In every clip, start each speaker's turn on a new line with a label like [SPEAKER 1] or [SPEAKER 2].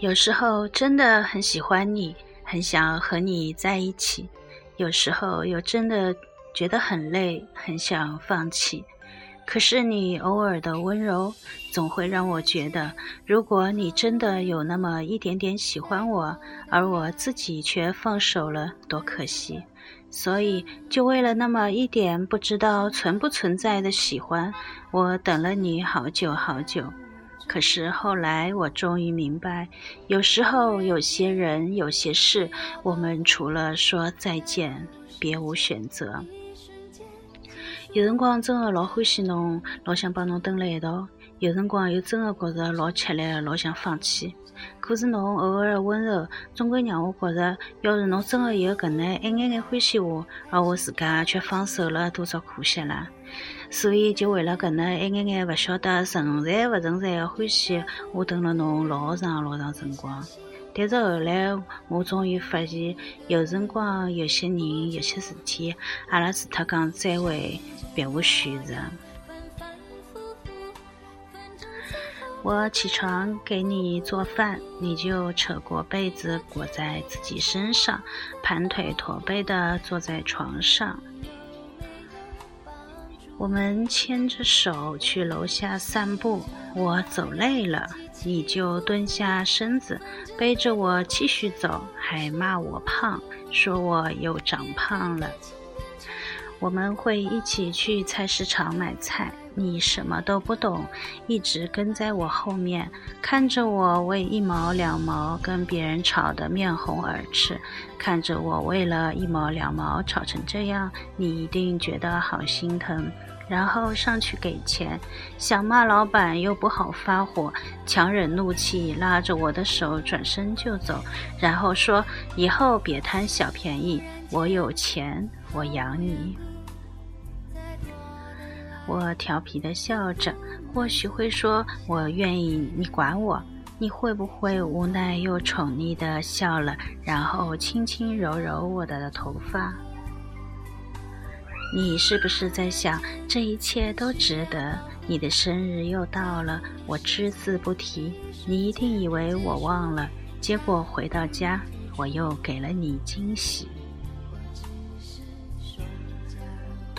[SPEAKER 1] 有时候真的很喜欢你，很想和你在一起；有时候又真的觉得很累，很想放弃。可是你偶尔的温柔，总会让我觉得，如果你真的有那么一点点喜欢我，而我自己却放手了，多可惜。所以，就为了那么一点不知道存不存在的喜欢，我等了你好久好久。可是后来，我终于明白，有时候有些人、有些事，我们除了说再见，别无选择。有辰光真的老欢喜侬，老想帮侬蹲辣一道；有辰光又真的觉着老吃力，老想放弃。可是侬偶尔的温柔，总归让我觉着，要是侬真的有搿能一眼眼欢喜我，而我自家却放手了，多少可惜啦！所以就为了搿能一眼眼勿晓得存在勿存在的欢喜，我等了侬老长老长辰光。但是后来，我终于发现，有辰光有些人、有些事体，阿拉除脱讲再会，别无选择。我起床给你做饭，你就扯过被子裹在自己身上，盘腿驼背的坐在床上。我们牵着手去楼下散步，我走累了，你就蹲下身子背着我继续走，还骂我胖，说我又长胖了。我们会一起去菜市场买菜。你什么都不懂，一直跟在我后面，看着我为一毛两毛跟别人吵得面红耳赤，看着我为了一毛两毛吵成这样，你一定觉得好心疼。然后上去给钱，想骂老板又不好发火，强忍怒气拉着我的手转身就走，然后说以后别贪小便宜，我有钱，我养你。我调皮的笑着，或许会说：“我愿意，你管我。”你会不会无奈又宠溺的笑了，然后轻轻揉揉我的头发？你是不是在想，这一切都值得？你的生日又到了，我只字不提，你一定以为我忘了。结果回到家，我又给了你惊喜。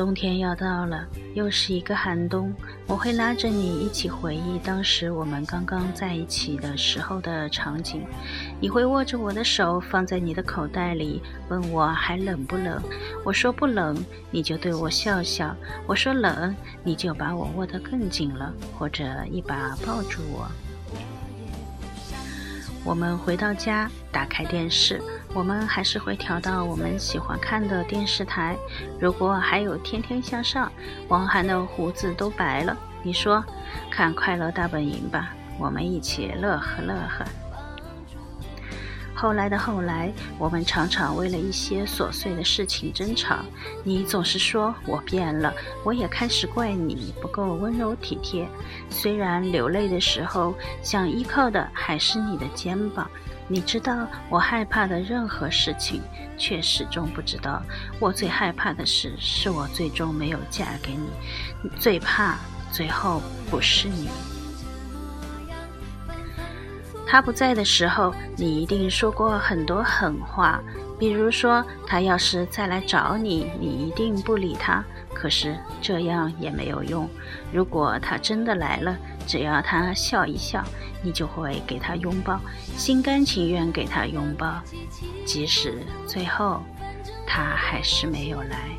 [SPEAKER 1] 冬天要到了，又是一个寒冬。我会拉着你一起回忆当时我们刚刚在一起的时候的场景。你会握着我的手放在你的口袋里，问我还冷不冷。我说不冷，你就对我笑笑；我说冷，你就把我握得更紧了，或者一把抱住我。我们回到家，打开电视。我们还是会调到我们喜欢看的电视台。如果还有《天天向上》，王涵的胡子都白了。你说，看《快乐大本营》吧，我们一起乐呵乐呵。后来的后来，我们常常为了一些琐碎的事情争吵。你总是说我变了，我也开始怪你不够温柔体贴。虽然流泪的时候，想依靠的还是你的肩膀。你知道我害怕的任何事情，却始终不知道我最害怕的事，是我最终没有嫁给你。最怕最后不是你。他不在的时候，你一定说过很多狠话，比如说他要是再来找你，你一定不理他。可是这样也没有用。如果他真的来了，只要他笑一笑，你就会给他拥抱，心甘情愿给他拥抱，即使最后他还是没有来。